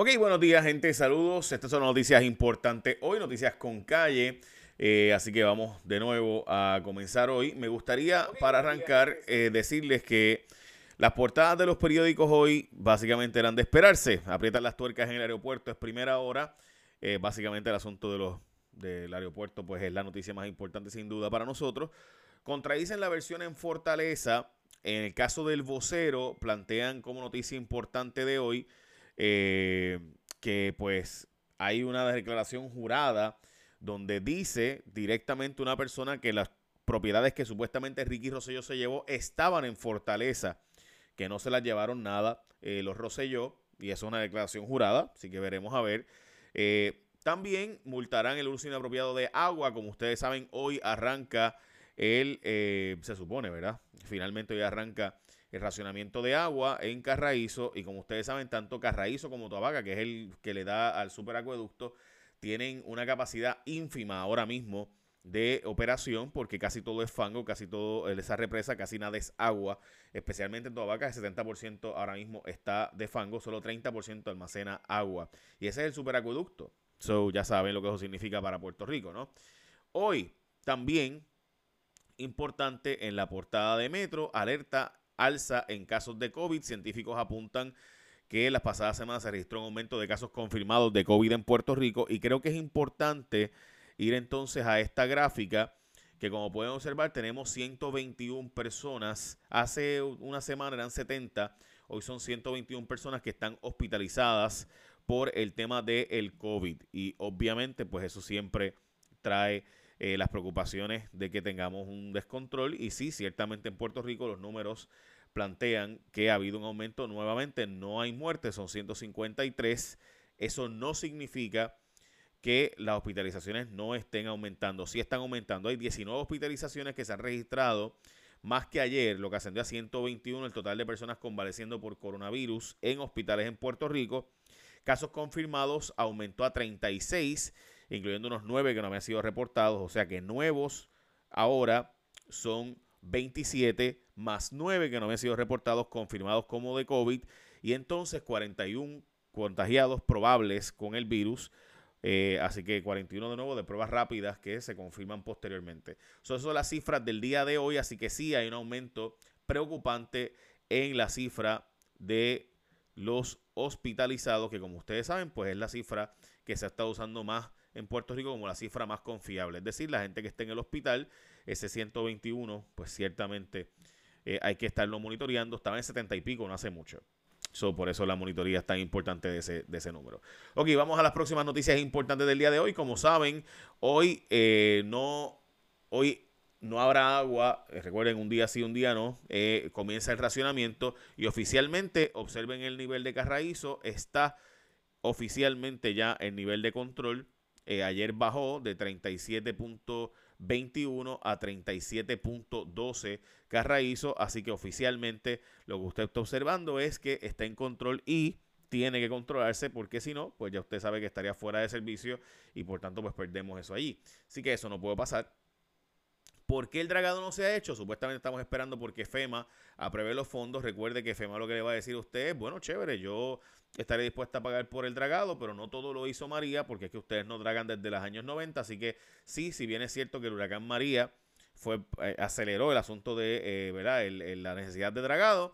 Ok, buenos días gente, saludos. Estas son noticias importantes hoy, noticias con calle. Eh, así que vamos de nuevo a comenzar hoy. Me gustaría para arrancar eh, decirles que las portadas de los periódicos hoy básicamente eran de esperarse. Aprietan las tuercas en el aeropuerto, es primera hora. Eh, básicamente el asunto de los, del aeropuerto pues es la noticia más importante sin duda para nosotros. Contradicen la versión en Fortaleza. En el caso del vocero, plantean como noticia importante de hoy eh, que pues hay una declaración jurada donde dice directamente una persona que las propiedades que supuestamente Ricky Rosselló se llevó estaban en Fortaleza, que no se las llevaron nada eh, los Rosselló, y eso es una declaración jurada, así que veremos a ver. Eh, también multarán el uso inapropiado de agua, como ustedes saben, hoy arranca el, se supone, ¿verdad? Finalmente hoy arranca el racionamiento de agua en Carraízo y como ustedes saben, tanto Carraízo como Tobaca, que es el que le da al superacueducto, tienen una capacidad ínfima ahora mismo de operación porque casi todo es fango, casi todo esa represa, casi nada es agua, especialmente en Tobaca, el 70% ahora mismo está de fango, solo 30% almacena agua. Y ese es el superacueducto. So, ya saben lo que eso significa para Puerto Rico, ¿no? Hoy también importante en la portada de Metro, alerta alza en casos de COVID. Científicos apuntan que las pasadas semanas se registró un aumento de casos confirmados de COVID en Puerto Rico y creo que es importante ir entonces a esta gráfica que como pueden observar tenemos 121 personas, hace una semana eran 70, hoy son 121 personas que están hospitalizadas por el tema del el COVID y obviamente pues eso siempre trae eh, las preocupaciones de que tengamos un descontrol. Y sí, ciertamente en Puerto Rico los números plantean que ha habido un aumento nuevamente, no hay muertes, son 153. Eso no significa que las hospitalizaciones no estén aumentando. Sí están aumentando. Hay 19 hospitalizaciones que se han registrado más que ayer, lo que ascendió a 121 el total de personas convaleciendo por coronavirus en hospitales en Puerto Rico. Casos confirmados aumentó a 36 incluyendo unos nueve que no habían sido reportados. O sea que nuevos ahora son 27 más 9 que no habían sido reportados, confirmados como de COVID. Y entonces 41 contagiados probables con el virus. Eh, así que 41 de nuevo de pruebas rápidas que se confirman posteriormente. Son son las cifras del día de hoy, así que sí hay un aumento preocupante en la cifra de los hospitalizados, que como ustedes saben, pues es la cifra que se ha estado usando más en Puerto Rico como la cifra más confiable. Es decir, la gente que esté en el hospital, ese 121, pues ciertamente eh, hay que estarlo monitoreando. Estaba en 70 y pico, no hace mucho. por eso la monitoría es tan importante de ese, de ese número. Ok, vamos a las próximas noticias importantes del día de hoy. Como saben, hoy eh, no, hoy no habrá agua. Eh, recuerden, un día sí, un día no. comienza el racionamiento y oficialmente, observen el nivel de Carraízo, está oficialmente ya el nivel de control eh, ayer bajó de 37.21 a 37.12 Carraízo, así que oficialmente lo que usted está observando es que está en control y tiene que controlarse porque si no, pues ya usted sabe que estaría fuera de servicio y por tanto pues perdemos eso allí. Así que eso no puede pasar. ¿Por qué el dragado no se ha hecho? Supuestamente estamos esperando porque FEMA apruebe los fondos. Recuerde que FEMA lo que le va a decir a usted es, bueno, chévere, yo estaré dispuesta a pagar por el dragado, pero no todo lo hizo María, porque es que ustedes no dragan desde los años 90. Así que sí, si bien es cierto que el huracán María fue, eh, aceleró el asunto de eh, ¿verdad? la necesidad de dragado,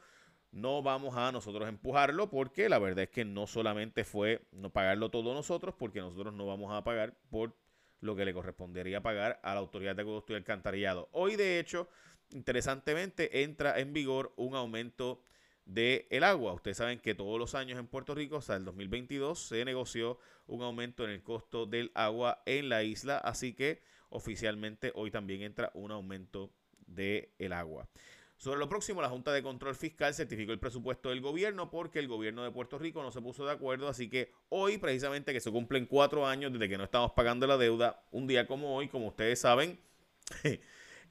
no vamos a nosotros empujarlo porque la verdad es que no solamente fue no pagarlo todo nosotros, porque nosotros no vamos a pagar por lo que le correspondería pagar a la autoridad de acueducto y alcantarillado. Hoy, de hecho, interesantemente, entra en vigor un aumento del el agua. Ustedes saben que todos los años en Puerto Rico, hasta el 2022, se negoció un aumento en el costo del agua en la isla, así que oficialmente hoy también entra un aumento del el agua. Sobre lo próximo, la Junta de Control Fiscal certificó el presupuesto del gobierno porque el gobierno de Puerto Rico no se puso de acuerdo. Así que hoy, precisamente, que se cumplen cuatro años desde que no estamos pagando la deuda, un día como hoy, como ustedes saben,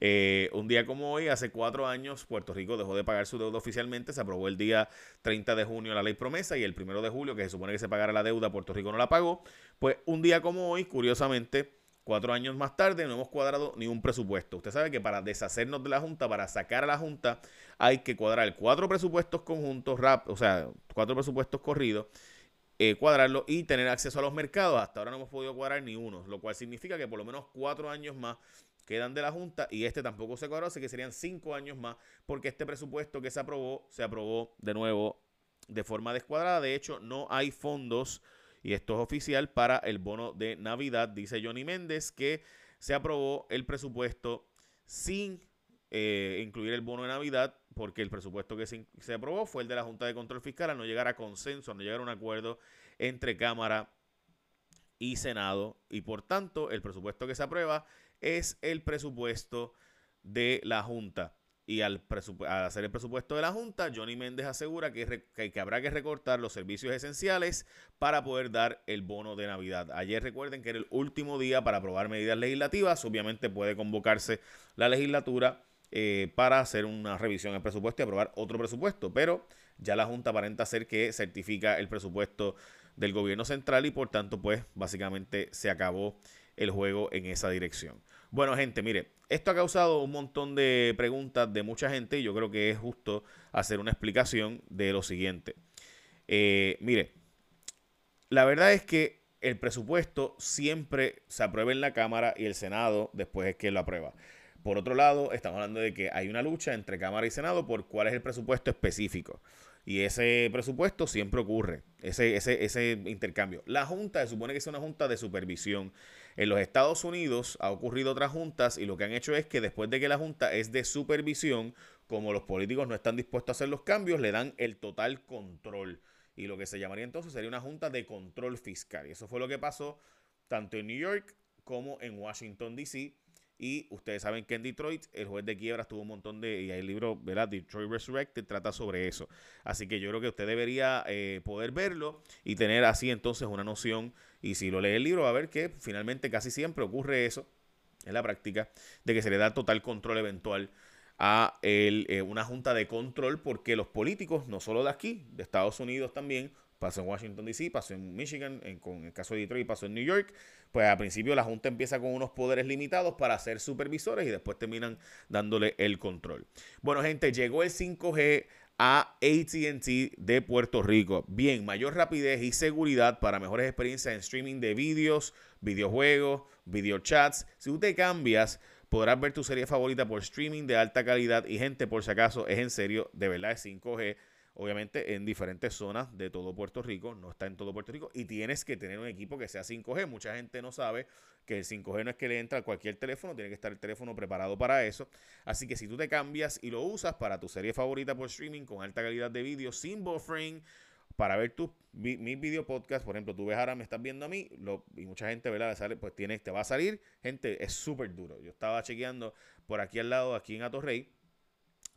eh, un día como hoy, hace cuatro años, Puerto Rico dejó de pagar su deuda oficialmente. Se aprobó el día 30 de junio la ley promesa y el primero de julio, que se supone que se pagara la deuda, Puerto Rico no la pagó. Pues un día como hoy, curiosamente, Cuatro años más tarde no hemos cuadrado ni un presupuesto. Usted sabe que para deshacernos de la Junta, para sacar a la Junta, hay que cuadrar cuatro presupuestos conjuntos, o sea, cuatro presupuestos corridos. eh, cuadrarlo y tener acceso a los mercados. Hasta ahora no hemos podido cuadrar ni uno, lo cual significa que por lo menos cuatro años más quedan de la Junta y este tampoco se cuadró, así que serían cinco años más porque este presupuesto que se aprobó, se aprobó de nuevo de forma descuadrada. De hecho, no hay fondos, y esto es oficial, para el bono de Navidad. Dice Johnny Méndez que se aprobó el presupuesto sin eh, incluir el bono de Navidad, porque el presupuesto que se, se, aprobó fue el de la Junta de Control Fiscal, a no llegar a consenso, a no llegar a un acuerdo entre Cámara y Senado, y por tanto el presupuesto que se aprueba es el presupuesto de la Junta. Y al, hacer el presupuesto de la Junta, Johnny Méndez asegura que, que, habrá que recortar los servicios esenciales para poder dar el bono de Navidad. Ayer recuerden que era el último día para aprobar medidas legislativas. Obviamente puede convocarse la legislatura eh, para hacer una revisión del presupuesto y aprobar otro presupuesto. Pero ya la Junta aparenta ser que certifica el presupuesto del gobierno central y por tanto pues básicamente se acabó el juego en esa dirección. Bueno, gente, mire, esto ha causado un montón de preguntas de mucha gente y yo creo que es justo hacer una explicación de lo siguiente. Eh, mire, la verdad es que el presupuesto siempre se aprueba en la Cámara y el Senado después es que lo aprueba. Por otro lado, estamos hablando de que hay una lucha entre Cámara y Senado por cuál es el presupuesto específico. Y ese presupuesto siempre ocurre, ese, ese, ese intercambio. La Junta se supone que es una Junta de supervisión. En los Estados Unidos ha ocurrido otras juntas y lo que han hecho es que después de que la Junta es de supervisión, como los políticos no están dispuestos a hacer los cambios, le dan el total control. Y lo que se llamaría entonces sería una Junta de control fiscal. Y eso fue lo que pasó tanto en New York como en Washington, D.C. Y ustedes saben que en Detroit el juez de quiebras tuvo un montón de... Y hay el libro, ¿verdad? Detroit Resurrected trata sobre eso. Así que yo creo que usted debería eh, poder verlo y tener así entonces una noción. Y si lo lee el libro va a ver que finalmente casi siempre ocurre eso en la práctica, de que se le da total control eventual a el, eh, una junta de control porque los políticos, no solo de aquí, de Estados Unidos también, pasó en Washington DC, pasó en Michigan, en, con el caso de Detroit, pasó en New York. Pues al principio la Junta empieza con unos poderes limitados para ser supervisores y después terminan dándole el control. Bueno, gente, llegó el 5G a ATT de Puerto Rico. Bien, mayor rapidez y seguridad para mejores experiencias en streaming de vídeos, videojuegos, videochats. Si te cambias, podrás ver tu serie favorita por streaming de alta calidad. Y gente, por si acaso, es en serio, de verdad es 5G obviamente en diferentes zonas de todo Puerto Rico, no está en todo Puerto Rico, y tienes que tener un equipo que sea 5G. Mucha gente no sabe que el 5G no es que le entra a cualquier teléfono, tiene que estar el teléfono preparado para eso. Así que si tú te cambias y lo usas para tu serie favorita por streaming con alta calidad de vídeo, sin buffering, para ver tus video podcast, por ejemplo, tú ves ahora me estás viendo a mí y mucha gente, ¿verdad? Sale, pues tienes, te va a salir, gente, es súper duro. Yo estaba chequeando por aquí al lado, aquí en Atorrey,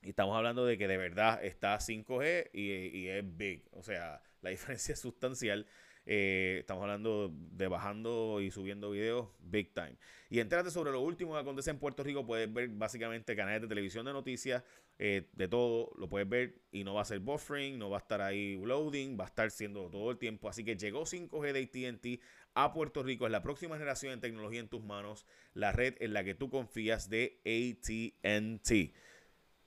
y estamos hablando de que de verdad está 5G y, es big. O sea, la diferencia es sustancial. Eh, estamos hablando de bajando y subiendo videos big time. Y entérate sobre lo último que acontece en Puerto Rico. Puedes ver básicamente canales de televisión de noticias, eh, de todo. Lo puedes ver y no va a ser buffering, no va a estar ahí loading, va a estar siendo todo el tiempo. Así que llegó 5G de ATT a Puerto Rico. Es la próxima generación de tecnología en tus manos. La red en la que tú confías de ATT.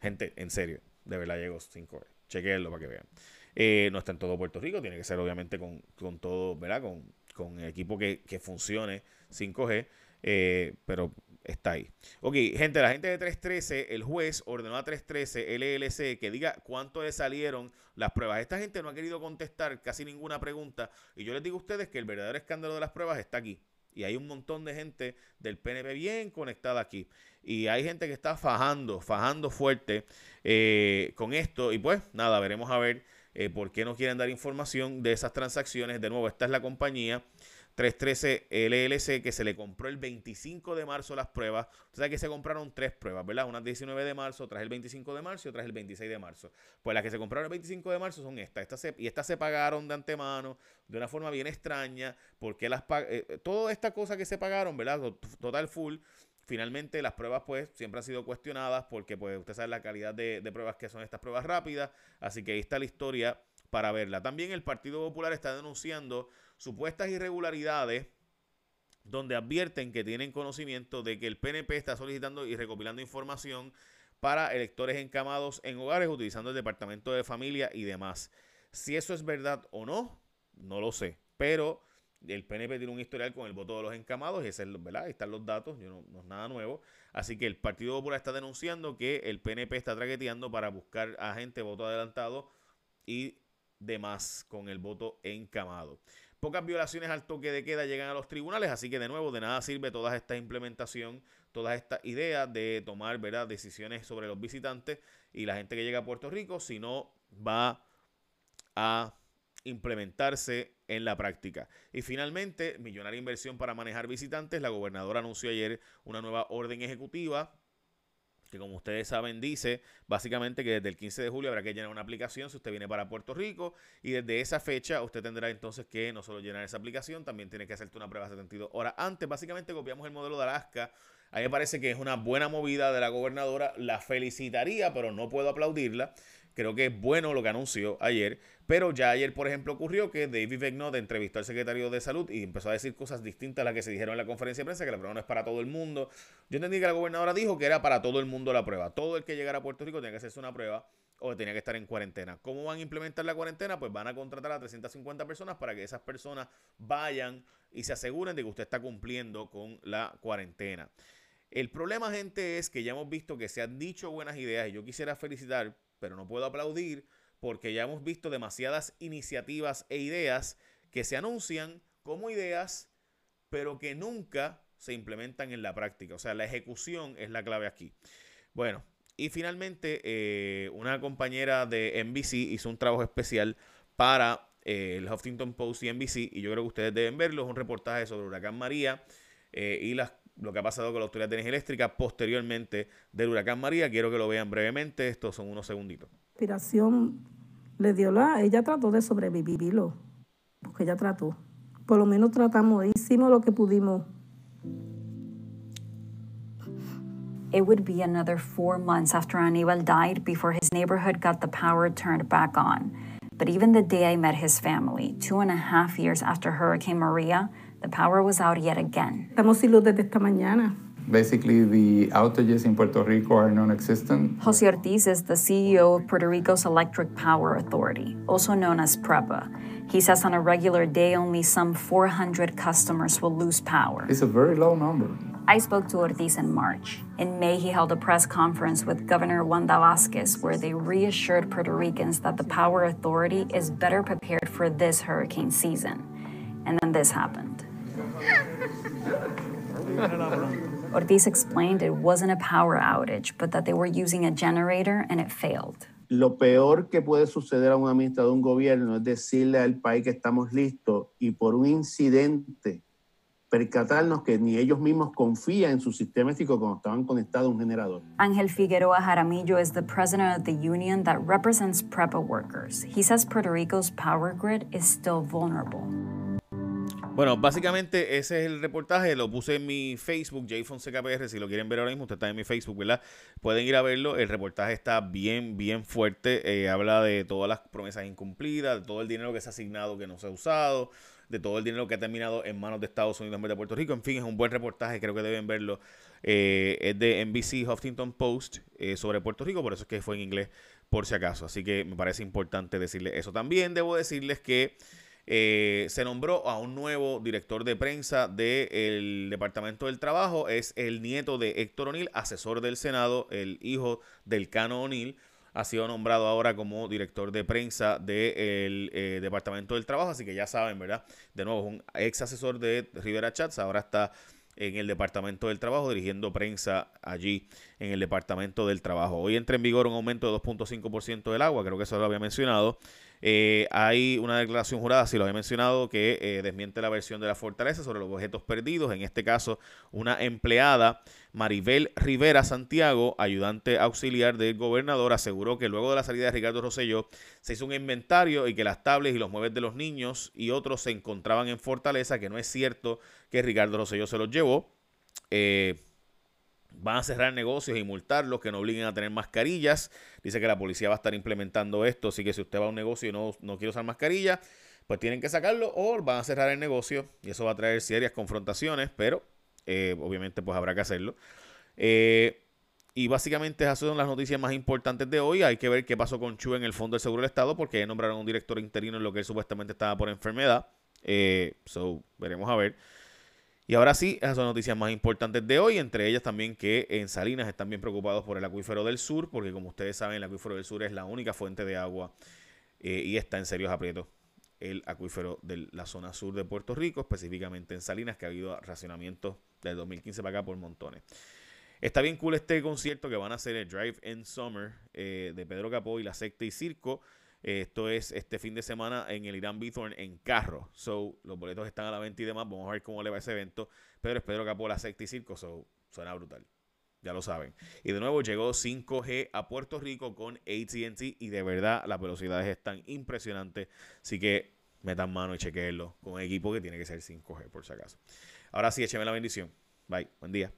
Gente, en serio, de verdad llegó 5G. Chequenlo para que vean. Eh, no está en todo Puerto Rico, tiene que ser obviamente con, todo, ¿verdad? Con, con equipo que, funcione 5G, eh, pero está ahí. Ok, gente, la gente de 313, el juez ordenó a 313 LLC que diga cuánto le salieron las pruebas. Esta gente no ha querido contestar casi ninguna pregunta y yo les digo a ustedes que el verdadero escándalo de las pruebas está aquí. Y hay un montón de gente del PNP bien conectada aquí. Y hay gente que está fajando, fajando fuerte eh, con esto. Y pues nada, veremos a ver eh, por qué no quieren dar información de esas transacciones. De nuevo, esta es la compañía 313 LLC que se le compró el 25 de marzo las pruebas. O sea que se compraron tres pruebas, ¿verdad? Una el 19 de marzo, otras el 25 de marzo y otras el 26 de marzo. Pues las que se compraron el 25 de marzo son estas. estas y estas se pagaron de antemano de una forma bien extraña. Porque las eh, eh, toda esta cosa que se pagaron, ¿verdad? Total full. Finalmente las pruebas pues siempre han sido cuestionadas porque pues usted sabe la calidad de, de pruebas que son estas pruebas rápidas. Así que ahí está la historia para verla. También el Partido Popular está denunciando supuestas irregularidades donde advierten que tienen conocimiento de que el PNP está solicitando y recopilando información para electores encamados en hogares utilizando el Departamento de Familia y demás. Si eso es verdad o no, no lo sé. Pero el PNP tiene un historial con el voto de los encamados y ese es, ¿verdad? Ahí están los datos, no, no, es nada nuevo. Así que el Partido Popular está denunciando que el PNP está traqueteando para buscar a gente voto adelantado y demás con el voto encamado. Pocas violaciones al toque de queda llegan a los tribunales, así que de nuevo de nada sirve toda esta implementación, toda esta idea de tomar ¿verdad? decisiones sobre los visitantes y la gente que llega a Puerto Rico si no va a implementarse en la práctica. Y finalmente, millonaria inversión para manejar visitantes. La gobernadora anunció ayer una nueva orden ejecutiva que como ustedes saben dice básicamente que desde el 15 de julio habrá que llenar una aplicación si usted viene para Puerto Rico y desde esa fecha usted tendrá entonces que no solo llenar esa aplicación, también tiene que hacerte una prueba 72 horas antes. Básicamente copiamos el modelo de Alaska. A mí me parece que es una buena movida de la gobernadora, la felicitaría, pero no puedo aplaudirla. Creo que es bueno lo que anunció ayer, pero ya ayer, por ejemplo, ocurrió que David Begnot entrevistó al secretario de Salud y empezó a decir cosas distintas a las que se dijeron en la conferencia de prensa, que la prueba no es para todo el mundo. Yo entendí que la gobernadora dijo que era para todo el mundo la prueba. Todo el que llegara a Puerto Rico tenía que hacerse una prueba o tenía que estar en cuarentena. ¿Cómo van a implementar la cuarentena? Pues van a contratar a 350 personas para que esas personas vayan y se aseguren de que usted está cumpliendo con la cuarentena. El problema, gente, es que ya hemos visto que se han dicho buenas ideas y yo quisiera felicitar pero no puedo aplaudir porque ya hemos visto demasiadas iniciativas e ideas que se anuncian como ideas, pero que nunca se implementan en la práctica. O sea, la ejecución es la clave aquí. Bueno, y finalmente eh, una compañera de NBC hizo un trabajo especial para eh, el Huffington Post y NBC, y yo creo que ustedes deben verlo, es un reportaje sobre Huracán María eh, y las lo que ha pasado con la Autoridad de Energía Eléctrica posteriormente del huracán María. Quiero que lo vean brevemente, estos son unos segunditos. Inspiración le dio la, ella trató de sobrevivirlo, porque ella trató. Por lo menos tratamos, hicimos lo que pudimos. It would be another four months after Aníbal died before his neighborhood got the power turned back on. But even the day I met his family, two and a half years after Hurricane Maria, the power was out yet again. Estamos sin luz desde esta mañana. Basically, the outages in Puerto Rico are non-existent. Jose Ortiz is the CEO of Puerto Rico's Electric Power Authority, also known as PREPA. He says on a regular day, only some 400 customers will lose power. It's a very low number. I spoke to Ortiz in March. In May, he held a press conference with Governor Wanda Vasquez where they reassured Puerto Ricans that the Power Authority is better prepared for this hurricane season. And then this happened. Ortiz explained it wasn't a power outage, but that they were using a generator and it failed. Lo peor que puede suceder a un administrador de un gobierno es decirle al país que estamos listos y por un incidente percatarnos que ni ellos mismos confían en su sistema eléctrico cuando estaban conectados a un generador. Ángel Figueroa Jaramillo is the president of the union that represents PREPA workers. He says Puerto Rico's power grid is still vulnerable. Bueno, básicamente ese es el reportaje, lo puse en mi Facebook, J Fonseca PR, si lo quieren ver ahora mismo, usted está en mi Facebook, ¿verdad? Pueden ir a verlo, el reportaje está bien, bien fuerte, eh, habla de todas las promesas incumplidas, de todo el dinero que se ha asignado que no se ha usado, de todo el dinero que ha terminado en manos de Estados Unidos en vez de Puerto Rico, en fin, es un buen reportaje, creo que deben verlo, eh, es de NBC Huffington Post eh, sobre Puerto Rico, por eso es que fue en inglés por si acaso, así que me parece importante decirles eso. También debo decirles que... Eh, se nombró a un nuevo director de prensa del Departamento del Trabajo. Es el nieto de Héctor O'Neill, asesor del Senado, el hijo del Cano O'Neill. Ha sido nombrado ahora como director de prensa del eh, Departamento del Trabajo. Así que ya saben, ¿verdad? De nuevo, un ex asesor de Rivera Chats. Ahora está en el Departamento del Trabajo, dirigiendo prensa allí en el Departamento del Trabajo. Hoy entra en vigor un aumento de 2.5% del agua, creo que eso lo había mencionado. Eh, hay una declaración jurada, si lo había mencionado, que eh, desmiente la versión de la fortaleza sobre los objetos perdidos. En este caso, una empleada, Maribel Rivera Santiago, ayudante auxiliar del gobernador, aseguró que luego de la salida de Ricardo Rosselló se hizo un inventario y que las tablets y los muebles de los niños y otros se encontraban en fortaleza, que no es cierto que Ricardo Rosselló se los llevó. Eh, van a cerrar negocios y multarlos que no obliguen a tener mascarillas. Dice que la policía va a estar implementando esto, así que si usted va a un negocio y no, no quiere usar mascarilla, pues tienen que sacarlo o van a cerrar el negocio y eso va a traer serias confrontaciones, pero eh, obviamente pues habrá que hacerlo. Eh, y básicamente esas son las noticias más importantes de hoy. Hay que ver qué pasó con Chu en el Fondo del Seguro del Estado, porque nombraron un director interino en lo que él supuestamente estaba por enfermedad. Eh, so, veremos a ver. Y ahora sí, esas son noticias más importantes de hoy, entre ellas también que en Salinas están bien preocupados por el acuífero del sur, porque como ustedes saben, el acuífero del sur es la única fuente de agua eh, y está en serios aprietos el acuífero de la zona sur de Puerto Rico, específicamente en Salinas, que ha habido racionamientos del 2015 para acá por montones. Está bien cool este concierto que van a hacer el Drive in Summer eh, de Pedro Capó y la Secta y Circo. Esto es este fin de semana en el Irán Bithorn en carro. So, los boletos están a la venta y demás. Vamos a ver cómo le va ese evento. Pero es Pedro Capó, la y Circo. So, suena brutal. Ya lo saben. Y de nuevo llegó 5G a Puerto Rico con ATT. Y de verdad las velocidades están impresionantes. Así que metan mano y chequenlo con equipo que tiene que ser 5G por si acaso. Ahora sí, écheme la bendición. Bye. Buen día.